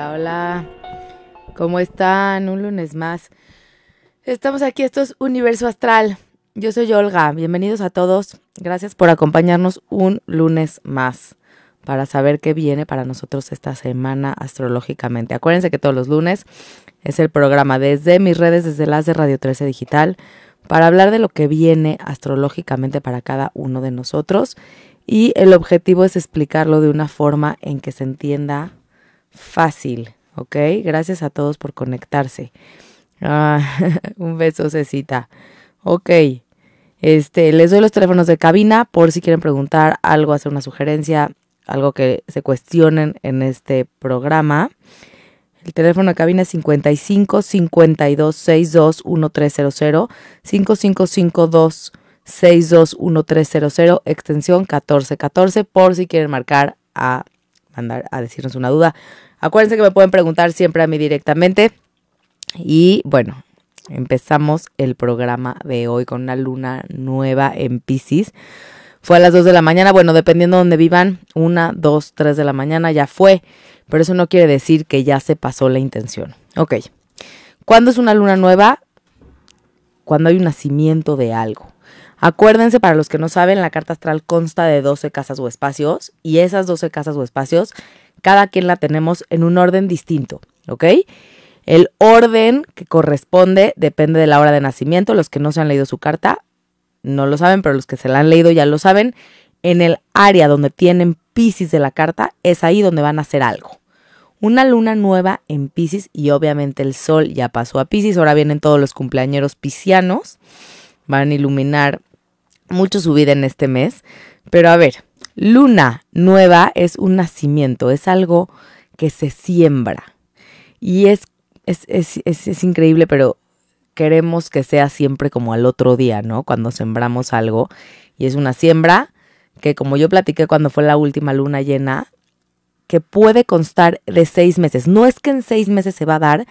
Hola, hola. ¿Cómo están? Un lunes más. Estamos aquí, esto es Universo Astral. Yo soy Olga. Bienvenidos a todos. Gracias por acompañarnos un lunes más para saber qué viene para nosotros esta semana astrológicamente. Acuérdense que todos los lunes es el programa desde mis redes, desde las de Radio 13 Digital, para hablar de lo que viene astrológicamente para cada uno de nosotros. Y el objetivo es explicarlo de una forma en que se entienda fácil, ¿ok? Gracias a todos por conectarse. Ah, un beso, Cecita. Ok. Este, les doy los teléfonos de cabina por si quieren preguntar algo, hacer una sugerencia, algo que se cuestionen en este programa. El teléfono de cabina es 55 52 62 1300 5552 62 1300 extensión 1414 por si quieren marcar a mandar a decirnos una duda. Acuérdense que me pueden preguntar siempre a mí directamente. Y bueno, empezamos el programa de hoy con una luna nueva en Pisces. Fue a las 2 de la mañana, bueno, dependiendo de donde vivan, una, dos, tres de la mañana ya fue, pero eso no quiere decir que ya se pasó la intención. Ok, ¿cuándo es una luna nueva? Cuando hay un nacimiento de algo. Acuérdense, para los que no saben, la carta astral consta de 12 casas o espacios y esas 12 casas o espacios, cada quien la tenemos en un orden distinto, ¿ok? El orden que corresponde depende de la hora de nacimiento. Los que no se han leído su carta no lo saben, pero los que se la han leído ya lo saben. En el área donde tienen Pisces de la carta es ahí donde van a hacer algo. Una luna nueva en Pisces y obviamente el sol ya pasó a Pisces. Ahora vienen todos los cumpleañeros piscianos. Van a iluminar mucho su vida en este mes. Pero a ver, luna nueva es un nacimiento, es algo que se siembra. Y es, es, es, es, increíble, pero queremos que sea siempre como al otro día, ¿no? Cuando sembramos algo. Y es una siembra que, como yo platiqué cuando fue la última luna llena, que puede constar de seis meses. No es que en seis meses se va a dar,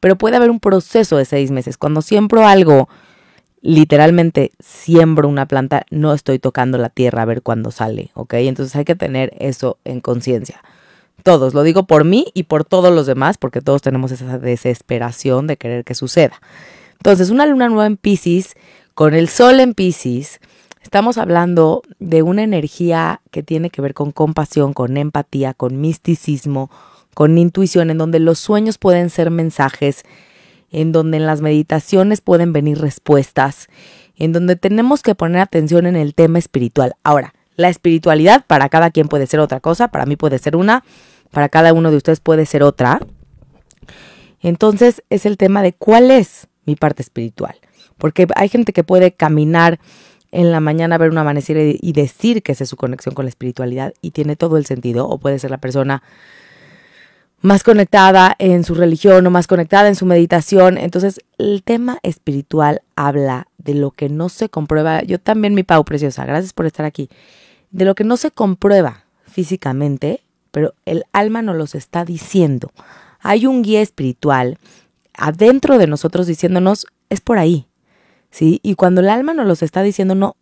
pero puede haber un proceso de seis meses. Cuando siembro algo literalmente siembro una planta, no estoy tocando la tierra a ver cuándo sale, ¿ok? Entonces hay que tener eso en conciencia. Todos, lo digo por mí y por todos los demás, porque todos tenemos esa desesperación de querer que suceda. Entonces, una luna nueva en Pisces, con el sol en Pisces, estamos hablando de una energía que tiene que ver con compasión, con empatía, con misticismo, con intuición, en donde los sueños pueden ser mensajes en donde en las meditaciones pueden venir respuestas, en donde tenemos que poner atención en el tema espiritual. Ahora, la espiritualidad para cada quien puede ser otra cosa, para mí puede ser una, para cada uno de ustedes puede ser otra. Entonces es el tema de cuál es mi parte espiritual. Porque hay gente que puede caminar en la mañana, ver un amanecer y decir que esa es su conexión con la espiritualidad y tiene todo el sentido. O puede ser la persona más conectada en su religión o más conectada en su meditación. Entonces, el tema espiritual habla de lo que no se comprueba. Yo también, mi Pau preciosa, gracias por estar aquí. De lo que no se comprueba físicamente, pero el alma nos los está diciendo. Hay un guía espiritual adentro de nosotros diciéndonos, es por ahí. ¿Sí? Y cuando el alma nos los está diciendo, no,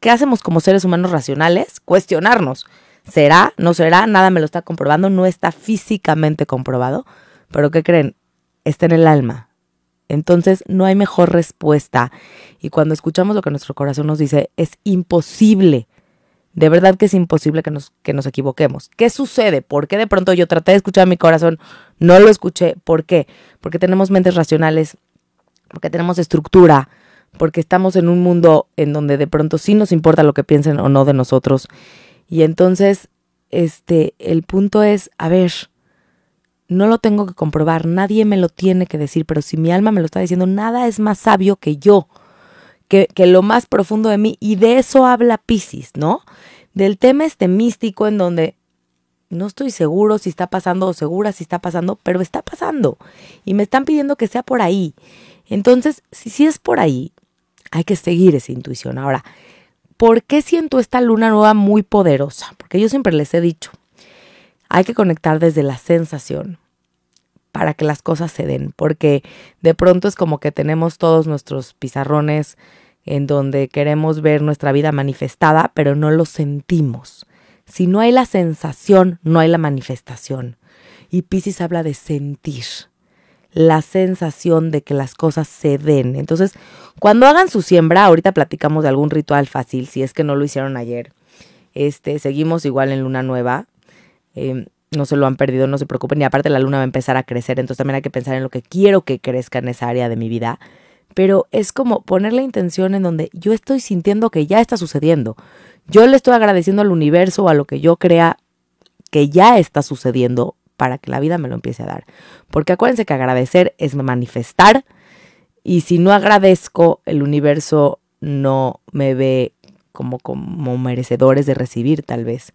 ¿qué hacemos como seres humanos racionales? Cuestionarnos. ¿Será? ¿No será? Nada me lo está comprobando, no está físicamente comprobado. Pero ¿qué creen? Está en el alma. Entonces no hay mejor respuesta. Y cuando escuchamos lo que nuestro corazón nos dice, es imposible. De verdad que es imposible que nos, que nos equivoquemos. ¿Qué sucede? ¿Por qué de pronto yo traté de escuchar a mi corazón? No lo escuché. ¿Por qué? Porque tenemos mentes racionales, porque tenemos estructura, porque estamos en un mundo en donde de pronto sí nos importa lo que piensen o no de nosotros. Y entonces, este, el punto es, a ver, no lo tengo que comprobar, nadie me lo tiene que decir, pero si mi alma me lo está diciendo, nada es más sabio que yo, que, que lo más profundo de mí. Y de eso habla Pisces, ¿no? Del tema este místico en donde no estoy seguro si está pasando o segura si está pasando, pero está pasando. Y me están pidiendo que sea por ahí. Entonces, si sí es por ahí, hay que seguir esa intuición. Ahora, ¿Por qué siento esta luna nueva muy poderosa? Porque yo siempre les he dicho, hay que conectar desde la sensación para que las cosas se den, porque de pronto es como que tenemos todos nuestros pizarrones en donde queremos ver nuestra vida manifestada, pero no lo sentimos. Si no hay la sensación, no hay la manifestación. y Pisces habla de sentir la sensación de que las cosas se den. Entonces, cuando hagan su siembra, ahorita platicamos de algún ritual fácil, si es que no lo hicieron ayer. Este, seguimos igual en luna nueva. Em, no se lo han perdido, no se preocupen. Y aparte la luna va a empezar a crecer, entonces también hay que pensar en lo que quiero que crezca en esa área de mi vida. Pero es como poner la intención en donde yo estoy sintiendo que ya está sucediendo. Yo le estoy agradeciendo al universo o a lo que yo crea que ya está sucediendo para que la vida me lo empiece a dar. Porque acuérdense que agradecer es manifestar y si no agradezco, el universo no me ve como, como merecedores de recibir tal vez.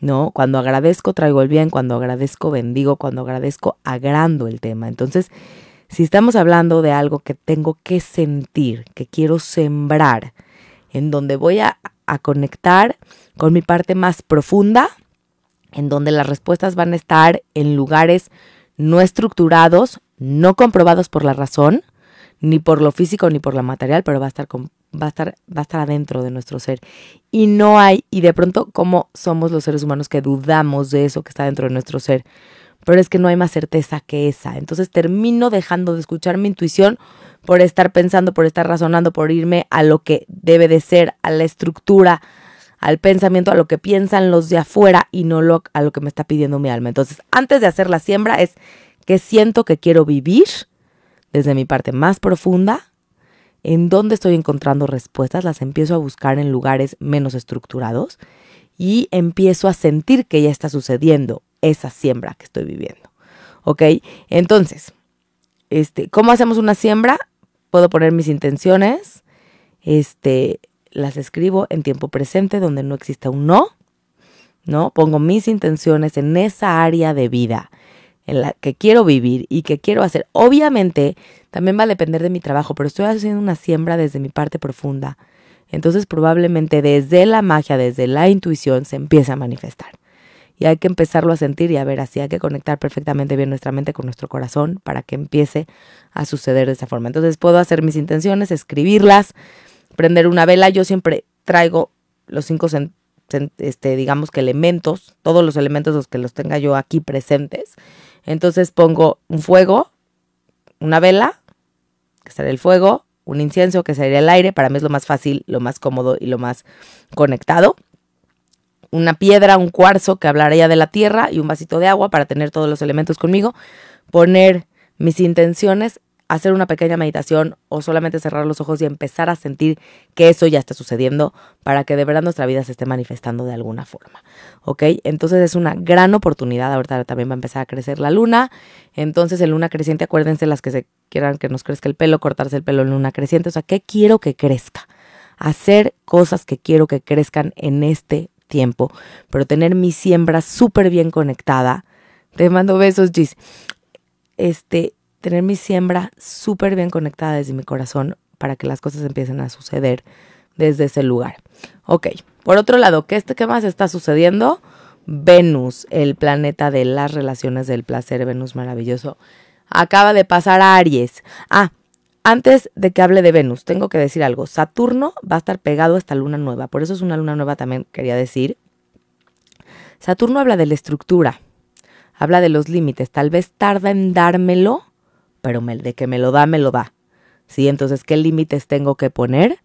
¿no? Cuando agradezco traigo el bien, cuando agradezco bendigo, cuando agradezco agrando el tema. Entonces, si estamos hablando de algo que tengo que sentir, que quiero sembrar, en donde voy a, a conectar con mi parte más profunda, en donde las respuestas van a estar en lugares no estructurados, no comprobados por la razón, ni por lo físico ni por lo material, pero va a estar va a estar va a estar adentro de nuestro ser. Y no hay y de pronto como somos los seres humanos que dudamos de eso que está dentro de nuestro ser, pero es que no hay más certeza que esa. Entonces termino dejando de escuchar mi intuición por estar pensando, por estar razonando, por irme a lo que debe de ser, a la estructura, al pensamiento, a lo que piensan los de afuera y no lo, a lo que me está pidiendo mi alma. Entonces, antes de hacer la siembra es que siento que quiero vivir desde mi parte más profunda, en dónde estoy encontrando respuestas, las empiezo a buscar en lugares menos estructurados y empiezo a sentir que ya está sucediendo esa siembra que estoy viviendo. ¿Ok? Entonces, este, ¿cómo hacemos una siembra? Puedo poner mis intenciones, este, las escribo en tiempo presente donde no exista un no, ¿no? Pongo mis intenciones en esa área de vida en la que quiero vivir y que quiero hacer. Obviamente, también va a depender de mi trabajo, pero estoy haciendo una siembra desde mi parte profunda. Entonces, probablemente desde la magia, desde la intuición, se empieza a manifestar. Y hay que empezarlo a sentir y a ver así, hay que conectar perfectamente bien nuestra mente con nuestro corazón para que empiece a suceder de esa forma. Entonces, puedo hacer mis intenciones, escribirlas, prender una vela. Yo siempre traigo los cinco, este, digamos que elementos, todos los elementos los que los tenga yo aquí presentes. Entonces pongo un fuego, una vela, que será el fuego, un incienso, que sería el aire. Para mí es lo más fácil, lo más cómodo y lo más conectado. Una piedra, un cuarzo que hablaría de la tierra y un vasito de agua para tener todos los elementos conmigo. Poner mis intenciones hacer una pequeña meditación o solamente cerrar los ojos y empezar a sentir que eso ya está sucediendo para que de verdad nuestra vida se esté manifestando de alguna forma. ¿Ok? Entonces es una gran oportunidad. Ahorita también va a empezar a crecer la luna. Entonces en luna creciente, acuérdense las que se quieran que nos crezca el pelo, cortarse el pelo en luna creciente. O sea, ¿qué quiero que crezca? Hacer cosas que quiero que crezcan en este tiempo, pero tener mi siembra súper bien conectada. Te mando besos, Gis. Este, tener mi siembra súper bien conectada desde mi corazón para que las cosas empiecen a suceder desde ese lugar. Ok, por otro lado, ¿qué, este, ¿qué más está sucediendo? Venus, el planeta de las relaciones del placer, Venus maravilloso, acaba de pasar a Aries. Ah, antes de que hable de Venus, tengo que decir algo. Saturno va a estar pegado a esta luna nueva, por eso es una luna nueva también, quería decir. Saturno habla de la estructura, habla de los límites, tal vez tarda en dármelo, pero de que me lo da, me lo da. ¿Sí? Entonces, ¿qué límites tengo que poner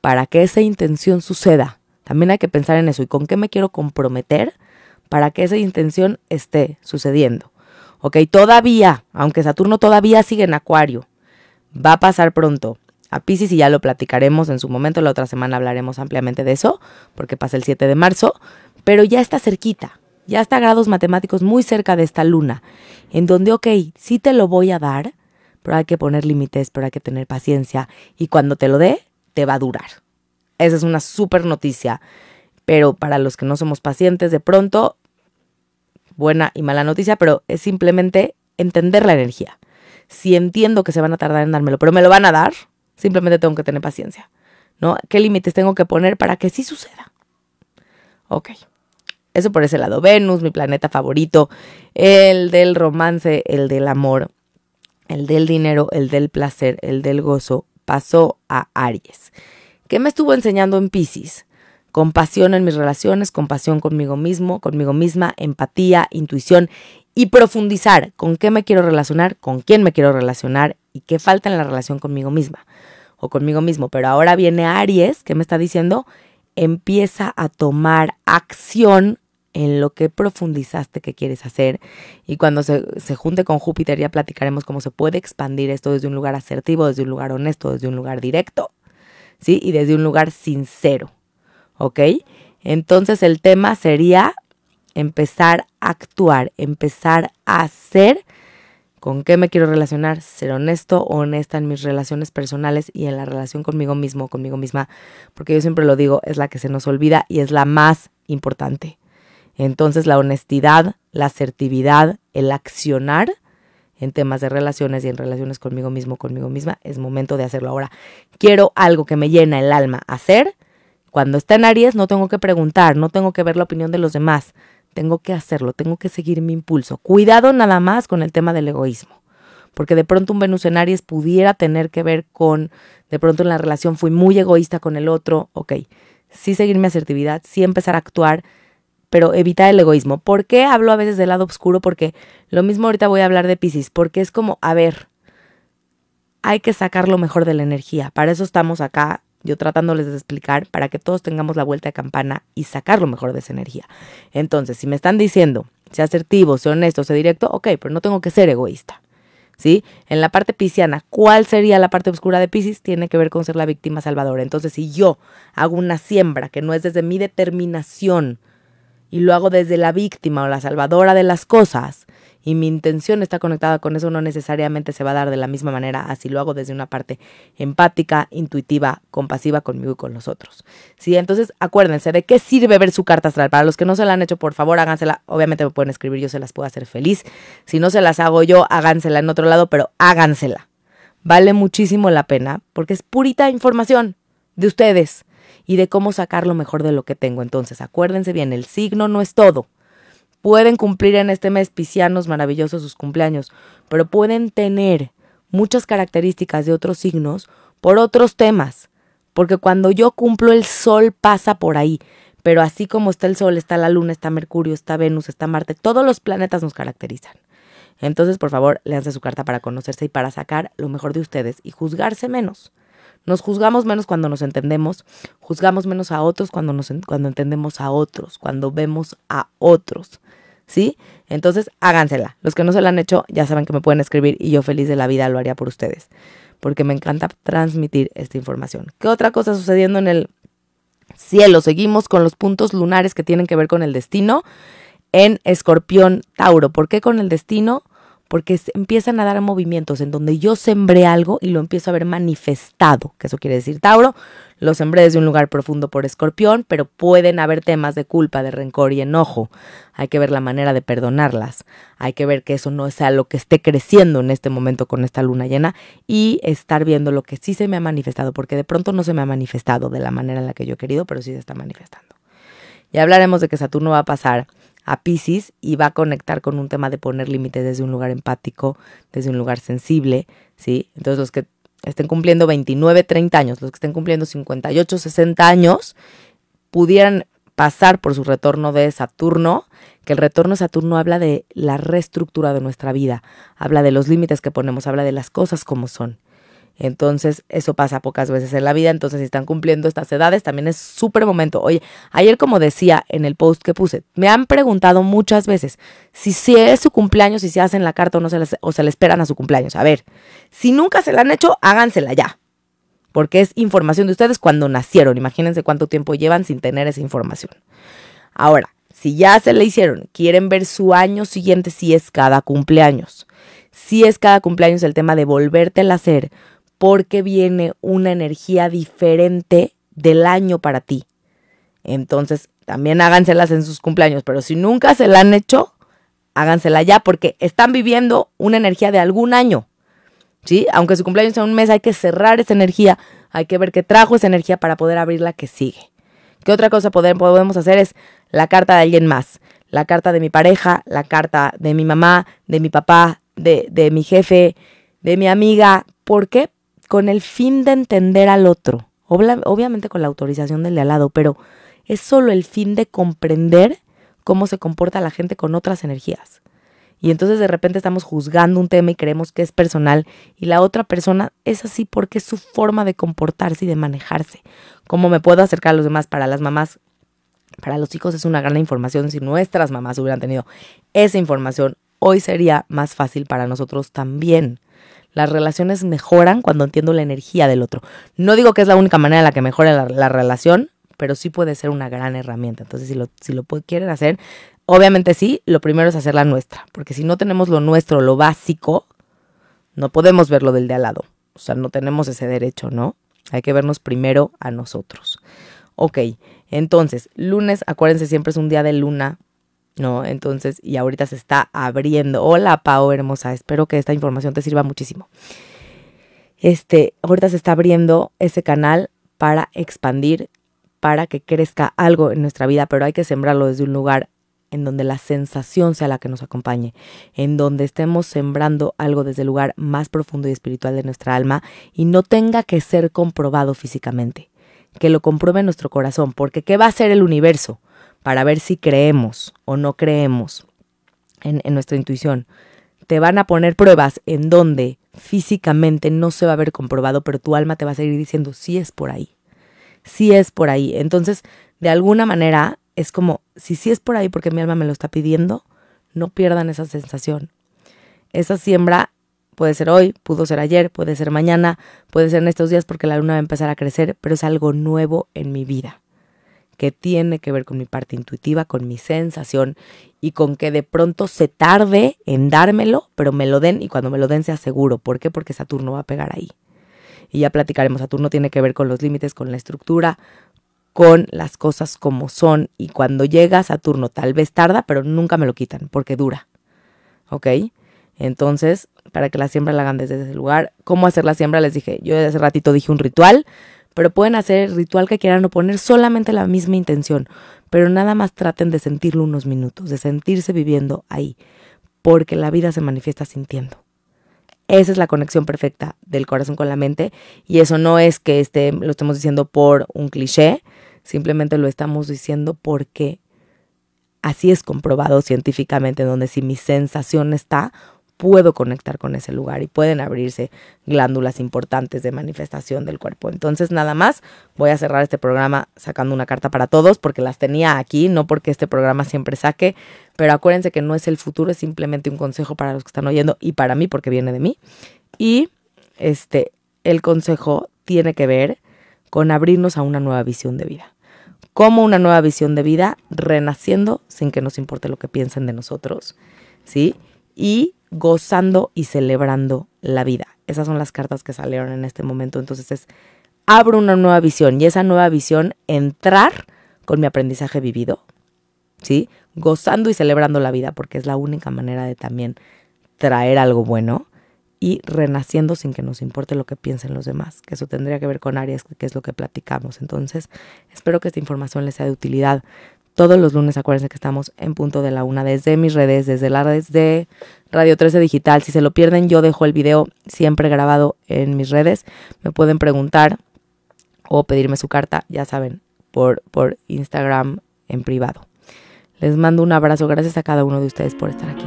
para que esa intención suceda? También hay que pensar en eso y con qué me quiero comprometer para que esa intención esté sucediendo. Ok, todavía, aunque Saturno todavía sigue en Acuario, va a pasar pronto a Pisces y ya lo platicaremos en su momento, la otra semana hablaremos ampliamente de eso, porque pasa el 7 de marzo, pero ya está cerquita, ya está a grados matemáticos muy cerca de esta luna, en donde, ok, sí te lo voy a dar, pero hay que poner límites, pero hay que tener paciencia y cuando te lo dé, te va a durar. Esa es una súper noticia, pero para los que no somos pacientes, de pronto, buena y mala noticia, pero es simplemente entender la energía. Si entiendo que se van a tardar en dármelo, pero me lo van a dar, simplemente tengo que tener paciencia. ¿No? ¿Qué límites tengo que poner para que sí suceda? Ok. Eso por ese lado. Venus, mi planeta favorito, el del romance, el del amor, el del dinero, el del placer, el del gozo, pasó a Aries. ¿Qué me estuvo enseñando en Pisces? Compasión en mis relaciones, compasión conmigo mismo, conmigo misma, empatía, intuición y profundizar con qué me quiero relacionar, con quién me quiero relacionar y qué falta en la relación conmigo misma o conmigo mismo. Pero ahora viene Aries, que me está diciendo, empieza a tomar acción en lo que profundizaste que quieres hacer. Y cuando se, se, junte con Júpiter ya platicaremos cómo se puede expandir esto desde un lugar asertivo, desde un lugar honesto, desde un lugar directo, ¿sí? Y desde un lugar sincero, ¿ok? Entonces el tema sería empezar a actuar, empezar a hacer con qué me quiero relacionar, ser honesto o honesta en mis relaciones personales y en la relación conmigo mismo, conmigo misma, porque yo siempre lo digo, es la que se nos olvida y es la más importante. Entonces la honestidad, la asertividad, el accionar en temas de relaciones y en relaciones conmigo mismo, conmigo misma, es momento de hacerlo ahora. Quiero algo que me llena el alma hacer. Cuando está en Aries no tengo que preguntar, no tengo que ver la opinión de los demás, tengo que hacerlo, tengo que seguir mi impulso. Cuidado nada más con el tema del egoísmo, porque de pronto un Venus en Aries pudiera tener que ver con, de pronto en la relación fui muy egoísta con el otro, ok, sí seguir mi asertividad, sí empezar a actuar, pero evitar el egoísmo. ¿Por qué hablo a veces del lado oscuro? Porque lo mismo ahorita voy a hablar de Pisces, porque es como, a ver, hay que sacar lo mejor de la energía. Para eso estamos acá, yo tratándoles de explicar, para que todos tengamos la vuelta de campana y sacar lo mejor de esa energía. Entonces, si me están diciendo, sea asertivo, sea honesto, sea directo, ok, pero no tengo que ser egoísta. ¿Sí? En la parte pisciana, ¿cuál sería la parte oscura de Pisces? Tiene que ver con ser la víctima salvadora. Entonces, si yo hago una siembra que no es desde mi determinación, y lo hago desde la víctima o la salvadora de las cosas y mi intención está conectada con eso, no necesariamente se va a dar de la misma manera, así lo hago desde una parte empática, intuitiva, compasiva conmigo y con los otros. Sí, entonces acuérdense de qué sirve ver su carta astral. Para los que no se la han hecho, por favor, hágansela. Obviamente me pueden escribir, yo se las puedo hacer feliz. Si no se las hago yo, hágansela en otro lado, pero hágansela. Vale muchísimo la pena porque es purita información de ustedes y de cómo sacar lo mejor de lo que tengo. Entonces, acuérdense bien, el signo no es todo. Pueden cumplir en este mes piscianos maravillosos sus cumpleaños, pero pueden tener muchas características de otros signos por otros temas. Porque cuando yo cumplo el sol pasa por ahí, pero así como está el sol, está la luna, está Mercurio, está Venus, está Marte, todos los planetas nos caracterizan. Entonces, por favor, léanse su carta para conocerse y para sacar lo mejor de ustedes y juzgarse menos. Nos juzgamos menos cuando nos entendemos, juzgamos menos a otros cuando, nos, cuando entendemos a otros, cuando vemos a otros. ¿Sí? Entonces, hágansela. Los que no se la han hecho, ya saben que me pueden escribir y yo feliz de la vida lo haría por ustedes, porque me encanta transmitir esta información. ¿Qué otra cosa sucediendo en el cielo? Seguimos con los puntos lunares que tienen que ver con el destino en Escorpión Tauro. ¿Por qué con el destino? Porque empiezan a dar movimientos en donde yo sembré algo y lo empiezo a ver manifestado, que eso quiere decir Tauro, lo sembré desde un lugar profundo por escorpión, pero pueden haber temas de culpa, de rencor y enojo. Hay que ver la manera de perdonarlas, hay que ver que eso no sea lo que esté creciendo en este momento con esta luna llena y estar viendo lo que sí se me ha manifestado, porque de pronto no se me ha manifestado de la manera en la que yo he querido, pero sí se está manifestando. Ya hablaremos de que Saturno va a pasar a Pisces y va a conectar con un tema de poner límites desde un lugar empático, desde un lugar sensible, ¿sí? Entonces los que estén cumpliendo 29, 30 años, los que estén cumpliendo 58, 60 años, pudieran pasar por su retorno de Saturno, que el retorno de Saturno habla de la reestructura de nuestra vida, habla de los límites que ponemos, habla de las cosas como son. Entonces, eso pasa pocas veces en la vida. Entonces, si están cumpliendo estas edades, también es súper momento. Oye, ayer, como decía en el post que puse, me han preguntado muchas veces si, es su cumpleaños, si se hacen la carta o no se les, o se le esperan a su cumpleaños. A ver, si nunca se la han hecho, hágansela ya. Porque es información de ustedes cuando nacieron. Imagínense cuánto tiempo llevan sin tener esa información. Ahora, si ya se le hicieron, quieren ver su año siguiente si es cada cumpleaños. Si es cada cumpleaños el tema de volvértela a hacer porque viene una energía diferente del año para ti. Entonces, también háganselas en sus cumpleaños, pero si nunca se la han hecho, hágansela ya porque están viviendo una energía de algún año. ¿Sí? Aunque su cumpleaños sea un mes, hay que cerrar esa energía, hay que ver qué trajo esa energía para poder abrir la que sigue. ¿Qué otra cosa podemos hacer? Es la carta de alguien más, la carta de mi pareja, la carta de mi mamá, de mi papá, de, de mi jefe, de mi amiga. ¿Por qué? Con el fin de entender al otro, obviamente con la autorización del de al lado, pero es solo el fin de comprender cómo se comporta la gente con otras energías. Y entonces de repente estamos juzgando un tema y creemos que es personal y la otra persona es así porque es su forma de comportarse y de manejarse. ¿Cómo me puedo acercar a los demás? Para las mamás, para los hijos es una gran información. Si nuestras mamás hubieran tenido esa información, hoy sería más fácil para nosotros también. Las relaciones mejoran cuando entiendo la energía del otro. No digo que es la única manera en la que mejore la, relación, pero sí puede ser una gran herramienta. Entonces, si lo, si lo quieren hacer, obviamente sí, lo primero es hacer la nuestra, porque si no tenemos lo nuestro, lo básico, no podemos ver lo del de al lado. O sea, no tenemos ese derecho, ¿no? Hay que vernos primero a nosotros. Ok, entonces, lunes, acuérdense, siempre es un día de luna, ¿no? Entonces, y ahorita se está abriendo. Hola, Pau, hermosa. Espero que esta información te sirva muchísimo. Este, ahorita se está abriendo ese canal para expandir, para que crezca algo en nuestra vida, pero hay que sembrarlo desde un lugar en donde la sensación sea la que nos acompañe, en donde estemos sembrando algo desde el lugar más profundo y espiritual de nuestra alma y no tenga que ser comprobado físicamente, que lo compruebe nuestro corazón, porque ¿qué va a hacer el universo? Para ver si creemos o no creemos en, nuestra intuición. Te van a poner pruebas en donde físicamente no se va a ver comprobado, pero tu alma te va a seguir diciendo, sí es por ahí, sí es por ahí. Entonces, de alguna manera, es como, si sí es por ahí porque mi alma me lo está pidiendo, no pierdan esa sensación. Esa siembra puede ser hoy, pudo ser ayer, puede ser mañana, puede ser en estos días porque la luna va a empezar a crecer, pero es algo nuevo en mi vida que tiene que ver con mi parte intuitiva, con mi sensación y con que de pronto se tarde en dármelo, pero me lo den y cuando me lo den sea seguro. ¿Por qué? Porque Saturno va a pegar ahí. Y ya platicaremos, Saturno tiene que ver con los límites, con la estructura, con las cosas como son. Y cuando llega Saturno tal vez tarda, pero nunca me lo quitan porque dura. ¿Ok? Entonces, para que la siembra la hagan desde ese lugar. ¿Cómo hacer la siembra? Les dije, yo hace ratito dije un ritual pero pueden hacer el ritual que quieran o poner solamente la misma intención, pero nada más traten de sentirlo unos minutos, de sentirse viviendo ahí, porque la vida se manifiesta sintiendo. Esa es la conexión perfecta del corazón con la mente y eso no es que este, lo estemos diciendo por un cliché, simplemente lo estamos diciendo porque así es comprobado científicamente, donde si mi sensación está, puedo conectar con ese lugar y pueden abrirse glándulas importantes de manifestación del cuerpo. Entonces, nada más, voy a cerrar este programa sacando una carta para todos porque las tenía aquí, no porque este programa siempre saque, pero acuérdense que no es el futuro, es simplemente un consejo para los que están oyendo y para mí porque viene de mí. Y este el consejo tiene que ver con abrirnos a una nueva visión de vida. Como una nueva visión de vida, renaciendo sin que nos importe lo que piensen de nosotros, ¿sí? Y gozando y celebrando la vida. Esas son las cartas que salieron en este momento. Entonces es, abro una nueva visión y esa nueva visión, entrar con mi aprendizaje vivido, ¿sí? Gozando y celebrando la vida, porque es la única manera de también traer algo bueno y renaciendo sin que nos importe lo que piensen los demás, que eso tendría que ver con Aries, que es lo que platicamos. Entonces, espero que esta información les sea de utilidad. Todos los lunes acuérdense que estamos en punto de la una desde mis redes, desde las redes de Radio 13 Digital. Si se lo pierden, yo dejo el video siempre grabado en mis redes. Me pueden preguntar o pedirme su carta, ya saben, por, por Instagram en privado. Les mando un abrazo. Gracias a cada uno de ustedes por estar aquí.